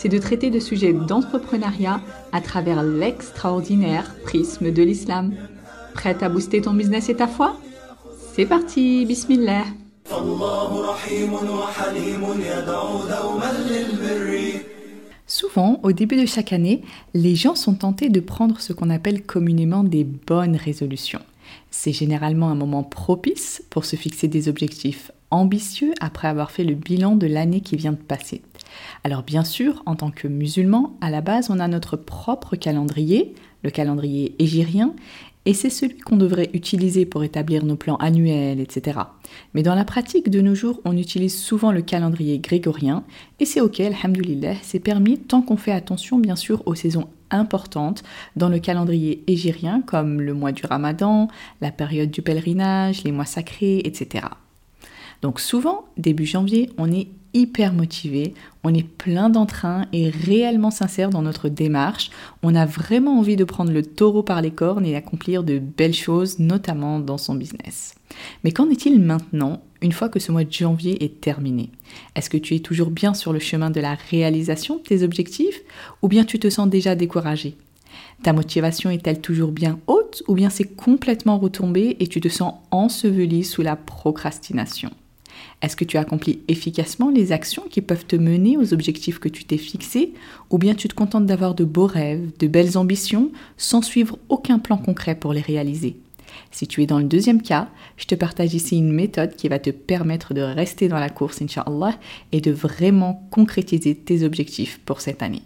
c'est de traiter de sujets d'entrepreneuriat à travers l'extraordinaire prisme de l'islam. Prête à booster ton business et ta foi? C'est parti, bismillah Souvent, au début de chaque année, les gens sont tentés de prendre ce qu'on appelle communément des bonnes résolutions. C'est généralement un moment propice pour se fixer des objectifs ambitieux après avoir fait le bilan de l'année qui vient de passer. Alors bien sûr, en tant que musulman, à la base, on a notre propre calendrier, le calendrier égyrien, et c'est celui qu'on devrait utiliser pour établir nos plans annuels, etc. Mais dans la pratique de nos jours, on utilise souvent le calendrier grégorien, et c'est ok, alhamdulillah, c'est permis tant qu'on fait attention bien sûr aux saisons importantes dans le calendrier égyrien, comme le mois du ramadan, la période du pèlerinage, les mois sacrés, etc. Donc souvent, début janvier, on est hyper motivé, on est plein d'entrain et réellement sincère dans notre démarche. On a vraiment envie de prendre le taureau par les cornes et d'accomplir de belles choses, notamment dans son business. Mais qu'en est-il maintenant, une fois que ce mois de janvier est terminé? Est-ce que tu es toujours bien sur le chemin de la réalisation de tes objectifs ou bien tu te sens déjà découragé? Ta motivation est-elle toujours bien haute ou bien c'est complètement retombé et tu te sens enseveli sous la procrastination? Est-ce que tu accomplis efficacement les actions qui peuvent te mener aux objectifs que tu t'es fixés ou bien tu te contentes d'avoir de beaux rêves, de belles ambitions sans suivre aucun plan concret pour les réaliser? Si tu es dans le deuxième cas, je te partage ici une méthode qui va te permettre de rester dans la course, Inch'Allah, et de vraiment concrétiser tes objectifs pour cette année.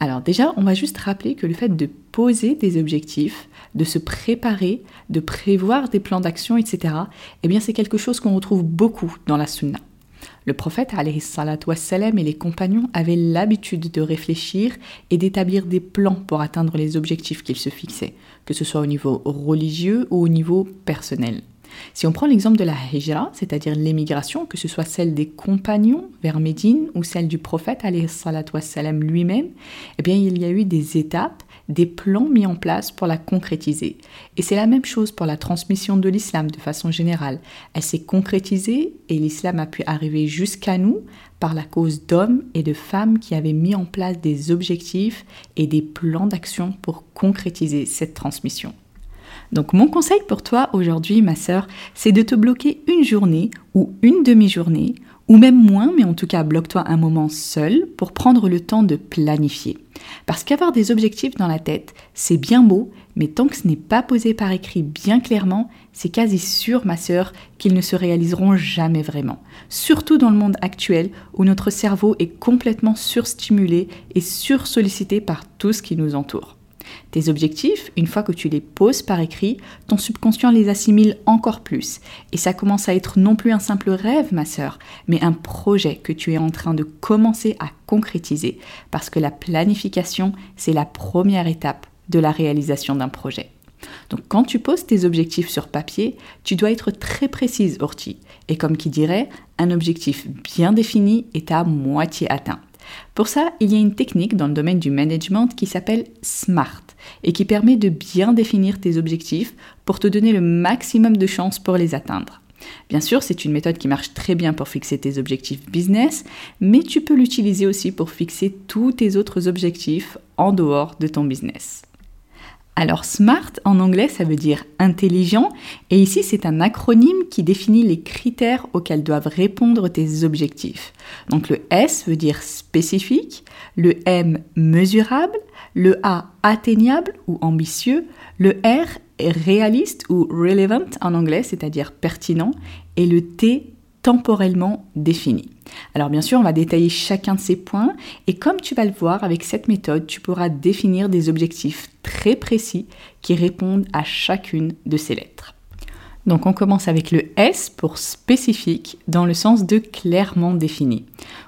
Alors déjà, on va juste rappeler que le fait de poser des objectifs, de se préparer, de prévoir des plans d'action, etc., eh bien c'est quelque chose qu'on retrouve beaucoup dans la sunna. Le prophète wassalam, et les compagnons avaient l'habitude de réfléchir et d'établir des plans pour atteindre les objectifs qu'ils se fixaient, que ce soit au niveau religieux ou au niveau personnel. Si on prend l'exemple de la hijra, c'est-à-dire l'émigration, que ce soit celle des compagnons vers Médine ou celle du prophète lui-même, eh bien il y a eu des étapes, des plans mis en place pour la concrétiser. Et c'est la même chose pour la transmission de l'islam de façon générale. Elle s'est concrétisée et l'islam a pu arriver jusqu'à nous par la cause d'hommes et de femmes qui avaient mis en place des objectifs et des plans d'action pour concrétiser cette transmission. Donc mon conseil pour toi aujourd'hui, ma sœur, c'est de te bloquer une journée ou une demi-journée, ou même moins, mais en tout cas bloque-toi un moment seul pour prendre le temps de planifier. Parce qu'avoir des objectifs dans la tête, c'est bien beau, mais tant que ce n'est pas posé par écrit bien clairement, c'est quasi sûr, ma sœur, qu'ils ne se réaliseront jamais vraiment. Surtout dans le monde actuel où notre cerveau est complètement surstimulé et sursollicité par tout ce qui nous entoure. Tes objectifs, une fois que tu les poses par écrit, ton subconscient les assimile encore plus. Et ça commence à être non plus un simple rêve, ma sœur, mais un projet que tu es en train de commencer à concrétiser. Parce que la planification, c'est la première étape de la réalisation d'un projet. Donc quand tu poses tes objectifs sur papier, tu dois être très précise, Orti. Et comme qui dirait, un objectif bien défini est à moitié atteint. Pour ça, il y a une technique dans le domaine du management qui s'appelle SMART et qui permet de bien définir tes objectifs pour te donner le maximum de chances pour les atteindre. Bien sûr, c'est une méthode qui marche très bien pour fixer tes objectifs business, mais tu peux l'utiliser aussi pour fixer tous tes autres objectifs en dehors de ton business. Alors SMART en anglais ça veut dire intelligent et ici c'est un acronyme qui définit les critères auxquels doivent répondre tes objectifs. Donc le S veut dire spécifique, le M mesurable, le A atteignable ou ambitieux, le R réaliste ou relevant en anglais c'est-à-dire pertinent et le T temporellement défini. Alors bien sûr, on va détailler chacun de ces points et comme tu vas le voir avec cette méthode, tu pourras définir des objectifs très précis qui répondent à chacune de ces lettres. Donc on commence avec le S pour spécifique dans le sens de clairement défini.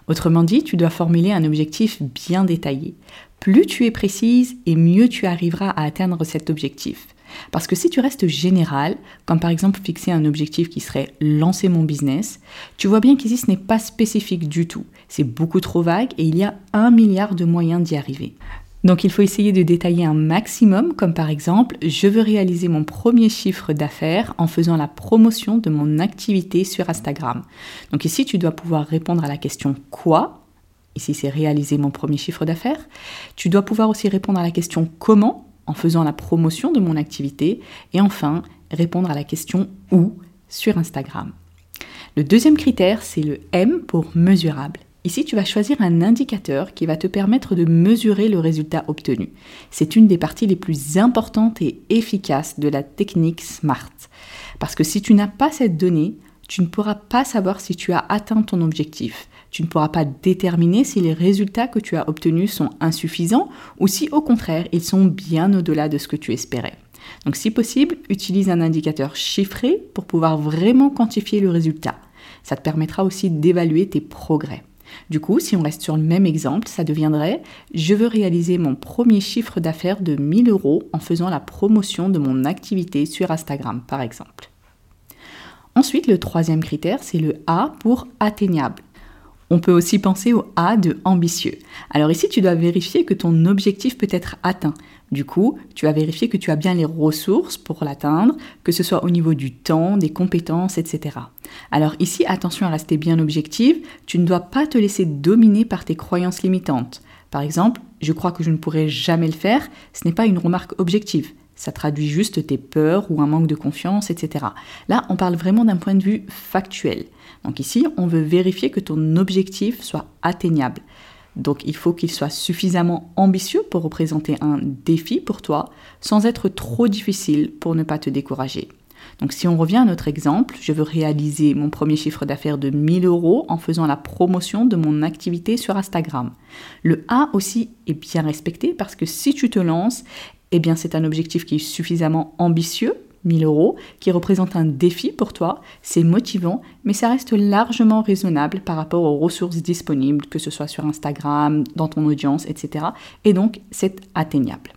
Autrement dit, tu dois formuler un objectif bien détaillé. Plus tu es précise et mieux tu arriveras à atteindre cet objectif. Parce que si tu restes général, comme par exemple fixer un objectif qui serait lancer mon business, tu vois bien qu'ici ce n'est pas spécifique du tout. C'est beaucoup trop vague et il y a un milliard de moyens d'y arriver. Donc il faut essayer de détailler un maximum, comme par exemple, je veux réaliser mon premier chiffre d'affaires en faisant la promotion de mon activité sur Instagram. Donc ici, tu dois pouvoir répondre à la question quoi? Ici, c'est réaliser mon premier chiffre d'affaires. Tu dois pouvoir aussi répondre à la question comment? En faisant la promotion de mon activité. Et enfin, répondre à la question où sur Instagram. Le deuxième critère, c'est le M pour mesurable. Ici, tu vas choisir un indicateur qui va te permettre de mesurer le résultat obtenu. C'est une des parties les plus importantes et efficaces de la technique SMART. Parce que si tu n'as pas cette donnée, tu ne pourras pas savoir si tu as atteint ton objectif. Tu ne pourras pas déterminer si les résultats que tu as obtenus sont insuffisants ou si au contraire ils sont bien au-delà de ce que tu espérais. Donc si possible, utilise un indicateur chiffré pour pouvoir vraiment quantifier le résultat. Ça te permettra aussi d'évaluer tes progrès. Du coup, si on reste sur le même exemple, ça deviendrait je veux réaliser mon premier chiffre d'affaires de 1000 euros en faisant la promotion de mon activité sur Instagram, par exemple. Ensuite, le troisième critère, c'est le A pour atteignable. On peut aussi penser au A de ambitieux. Alors ici, tu dois vérifier que ton objectif peut être atteint. Du coup, tu vas vérifier que tu as bien les ressources pour l'atteindre, que ce soit au niveau du temps, des compétences, etc. Alors ici, attention à rester bien objective, tu ne dois pas te laisser dominer par tes croyances limitantes. Par exemple, je crois que je ne pourrai jamais le faire, ce n'est pas une remarque objective. Ça traduit juste tes peurs ou un manque de confiance, etc. Là, on parle vraiment d'un point de vue factuel. Donc ici, on veut vérifier que ton objectif soit atteignable. Donc il faut qu'il soit suffisamment ambitieux pour représenter un défi pour toi, sans être trop difficile pour ne pas te décourager. Donc si on revient à notre exemple, je veux réaliser mon premier chiffre d'affaires de 1000 euros en faisant la promotion de mon activité sur Instagram. Le A aussi est bien respecté parce que si tu te lances, eh bien c'est un objectif qui est suffisamment ambitieux 1000 euros, qui représente un défi pour toi, c'est motivant, mais ça reste largement raisonnable par rapport aux ressources disponibles, que ce soit sur Instagram, dans ton audience, etc. Et donc, c'est atteignable.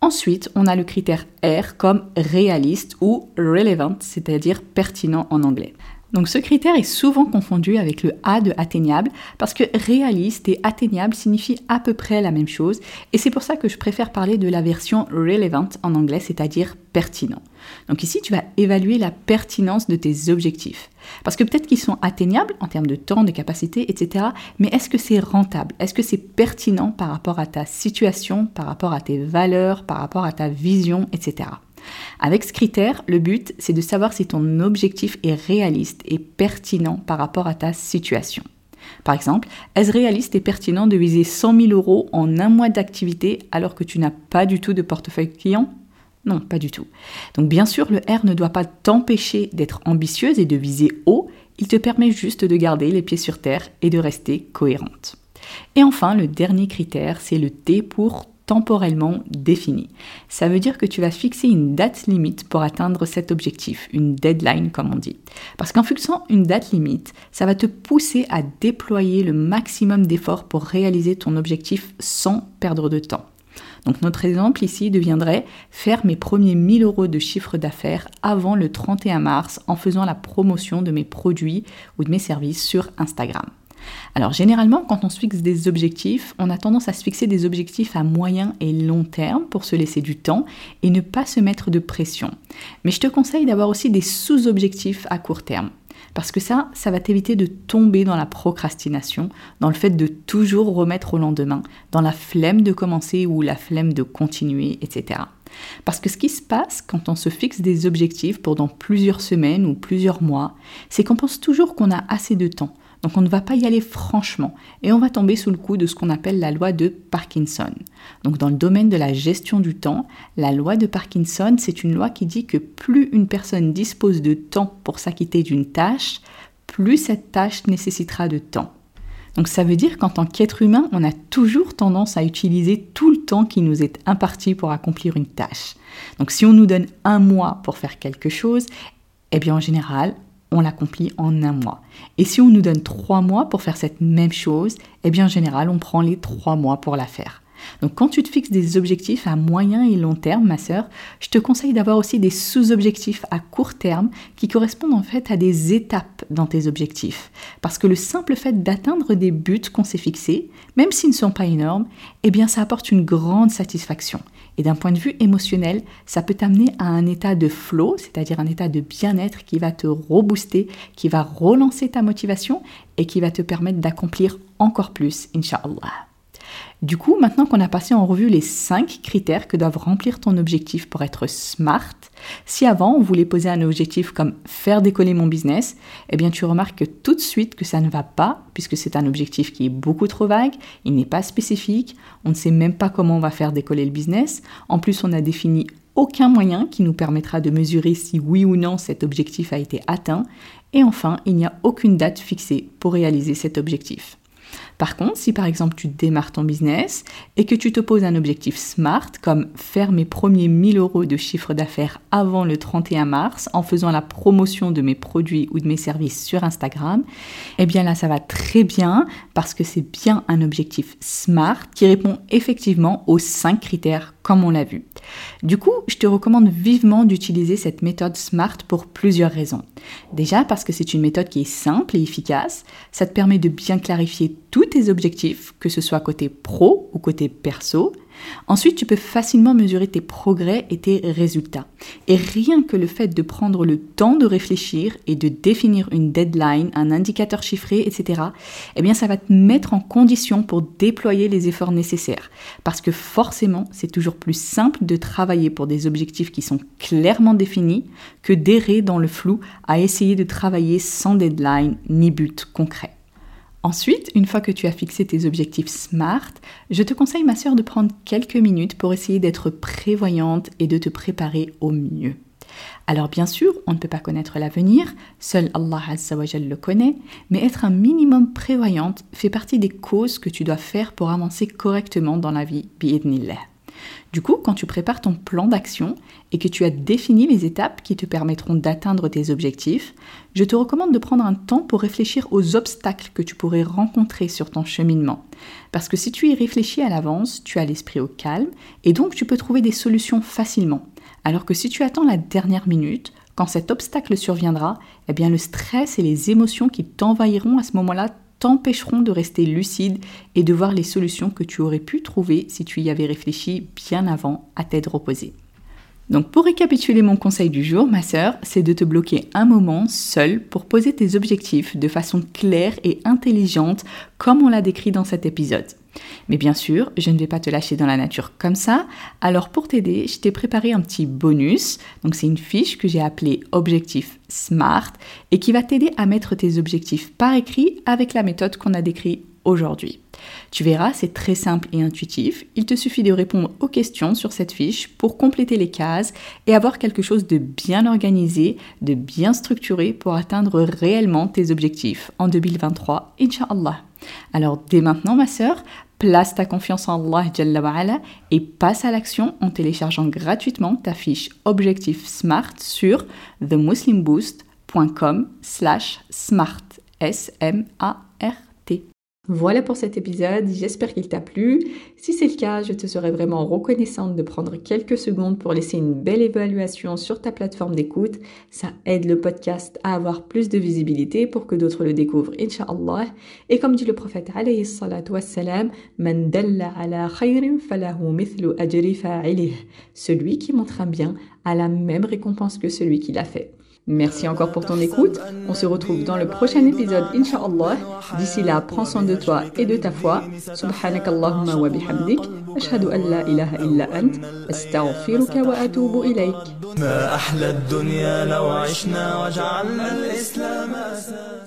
Ensuite, on a le critère R comme réaliste ou relevant, c'est-à-dire pertinent en anglais. Donc ce critère est souvent confondu avec le A de atteignable parce que réaliste et atteignable signifient à peu près la même chose et c'est pour ça que je préfère parler de la version relevant en anglais, c'est-à-dire pertinent. Donc ici, tu vas évaluer la pertinence de tes objectifs. Parce que peut-être qu'ils sont atteignables en termes de temps, de capacité, etc. Mais est-ce que c'est rentable? Est-ce que c'est pertinent par rapport à ta situation, par rapport à tes valeurs, par rapport à ta vision, etc. Avec ce critère, le but, c'est de savoir si ton objectif est réaliste et pertinent par rapport à ta situation. Par exemple, est-ce réaliste et pertinent de viser 100 000 euros en un mois d'activité alors que tu n'as pas du tout de portefeuille client? Non, pas du tout. Donc bien sûr, le R ne doit pas t'empêcher d'être ambitieuse et de viser haut, il te permet juste de garder les pieds sur terre et de rester cohérente. Et enfin, le dernier critère, c'est le T pour temporellement défini. Ça veut dire que tu vas fixer une date limite pour atteindre cet objectif, une deadline comme on dit. Parce qu'en fixant une date limite, ça va te pousser à déployer le maximum d'efforts pour réaliser ton objectif sans perdre de temps. Donc notre exemple ici deviendrait faire mes premiers 1000 euros de chiffre d'affaires avant le 31 mars en faisant la promotion de mes produits ou de mes services sur Instagram. Alors généralement, quand on se fixe des objectifs, on a tendance à se fixer des objectifs à moyen et long terme pour se laisser du temps et ne pas se mettre de pression. Mais je te conseille d'avoir aussi des sous-objectifs à court terme. Parce que ça, ça va t'éviter de tomber dans la procrastination, dans le fait de toujours remettre au lendemain, dans la flemme de commencer ou la flemme de continuer, etc. Parce que ce qui se passe quand on se fixe des objectifs pendant plusieurs semaines ou plusieurs mois, c'est qu'on pense toujours qu'on a assez de temps, donc on ne va pas y aller franchement et on va tomber sous le coup de ce qu'on appelle la loi de Parkinson. Donc dans le domaine de la gestion du temps, la loi de Parkinson, c'est une loi qui dit que plus une personne dispose de temps pour s'acquitter d'une tâche, plus cette tâche nécessitera de temps. Donc ça veut dire qu'en tant qu'être humain, on a toujours tendance à utiliser tout le temps qui nous est imparti pour accomplir une tâche. Donc si on nous donne un mois pour faire quelque chose, eh bien en général, on l'accomplit en un mois. Et si on nous donne trois mois pour faire cette même chose, eh bien en général, on prend les trois mois pour la faire. Donc quand tu te fixes des objectifs à moyen et long terme, ma sœur, je te conseille d'avoir aussi des sous-objectifs à court terme qui correspondent en fait à des étapes dans tes objectifs. Parce que le simple fait d'atteindre des buts qu'on s'est fixés, même s'ils ne sont pas énormes, eh bien ça apporte une grande satisfaction. Et d'un point de vue émotionnel, ça peut t'amener à un état de flow, c'est-à-dire un état de bien-être qui va te rebooster, qui va relancer ta motivation et qui va te permettre d'accomplir encore plus, Inch'Allah. Du coup, maintenant qu'on a passé en revue les 5 critères que doivent remplir ton objectif pour être smart, si avant on voulait poser un objectif comme faire décoller mon business, eh bien tu remarques tout de suite que ça ne va pas puisque c'est un objectif qui est beaucoup trop vague, il n'est pas spécifique, on ne sait même pas comment on va faire décoller le business. En plus, on a défini aucun moyen qui nous permettra de mesurer si oui ou non cet objectif a été atteint. Et enfin, il n'y a aucune date fixée pour réaliser cet objectif. Par contre, si par exemple tu démarres ton business et que tu te poses un objectif SMART comme faire mes premiers 1000 euros de chiffre d'affaires avant le 31 mars en faisant la promotion de mes produits ou de mes services sur Instagram, eh bien là ça va très bien parce que c'est bien un objectif SMART qui répond effectivement aux 5 critères comme on l'a vu. Du coup, je te recommande vivement d'utiliser cette méthode SMART pour plusieurs raisons. Déjà parce que c'est une méthode qui est simple et efficace, ça te permet de bien clarifier tous tes objectifs, que ce soit côté pro ou côté perso, Ensuite, tu peux facilement mesurer tes progrès et tes résultats. Et rien que le fait de prendre le temps de réfléchir et de définir une deadline, un indicateur chiffré, etc., eh bien, ça va te mettre en condition pour déployer les efforts nécessaires. Parce que forcément, c'est toujours plus simple de travailler pour des objectifs qui sont clairement définis que d'errer dans le flou à essayer de travailler sans deadline ni but concret. Ensuite, une fois que tu as fixé tes objectifs SMART, je te conseille, ma sœur, de prendre quelques minutes pour essayer d'être prévoyante et de te préparer au mieux. Alors bien sûr, on ne peut pas connaître l'avenir, seul Allah le connaît, mais être un minimum prévoyante fait partie des causes que tu dois faire pour avancer correctement dans la vie, bi'idnillah. Du coup, quand tu prépares ton plan d'action et que tu as défini les étapes qui te permettront d'atteindre tes objectifs, je te recommande de prendre un temps pour réfléchir aux obstacles que tu pourrais rencontrer sur ton cheminement. Parce que si tu y réfléchis à l'avance, tu as l'esprit au calme et donc tu peux trouver des solutions facilement. Alors que si tu attends la dernière minute, quand cet obstacle surviendra, eh bien le stress et les émotions qui t'envahiront à ce moment-là t'empêcheront de rester lucide et de voir les solutions que tu aurais pu trouver si tu y avais réfléchi bien avant à tête reposée. Donc pour récapituler mon conseil du jour, ma sœur, c'est de te bloquer un moment seul pour poser tes objectifs de façon claire et intelligente comme on l'a décrit dans cet épisode. Mais bien sûr, je ne vais pas te lâcher dans la nature comme ça. Alors pour t'aider, je t'ai préparé un petit bonus. Donc c'est une fiche que j'ai appelée Objectif Smart et qui va t'aider à mettre tes objectifs par écrit avec la méthode qu'on a décrite aujourd'hui. Tu verras, c'est très simple et intuitif. Il te suffit de répondre aux questions sur cette fiche pour compléter les cases et avoir quelque chose de bien organisé, de bien structuré pour atteindre réellement tes objectifs en 2023, Inch'Allah. Alors dès maintenant, ma sœur, place ta confiance en Allah et passe à l'action en téléchargeant gratuitement ta fiche Objectif Smart sur themuslimboost.com slash smart. S-M-A-R-T. Voilà pour cet épisode, j'espère qu'il t'a plu. Si c'est le cas, je te serais vraiment reconnaissante de prendre quelques secondes pour laisser une belle évaluation sur ta plateforme d'écoute. Ça aide le podcast à avoir plus de visibilité pour que d'autres le découvrent, inshallah. Et comme dit le prophète alayhi salatu wassalam, Man dalla ala khayrin falahu mithlu ajri Celui qui montre un bien a la même récompense que celui qui l'a fait. Merci encore pour ton écoute. On se retrouve dans le prochain épisode, Inch'Allah. D'ici là, prends soin de toi et de ta foi. Subhanak Allahumma wa bihamdik. أشهد أن لا إله إلا أنت أستغفرك وأتوب إليك ما أحلى الدنيا لو عشنا وجعلنا الإسلام أساس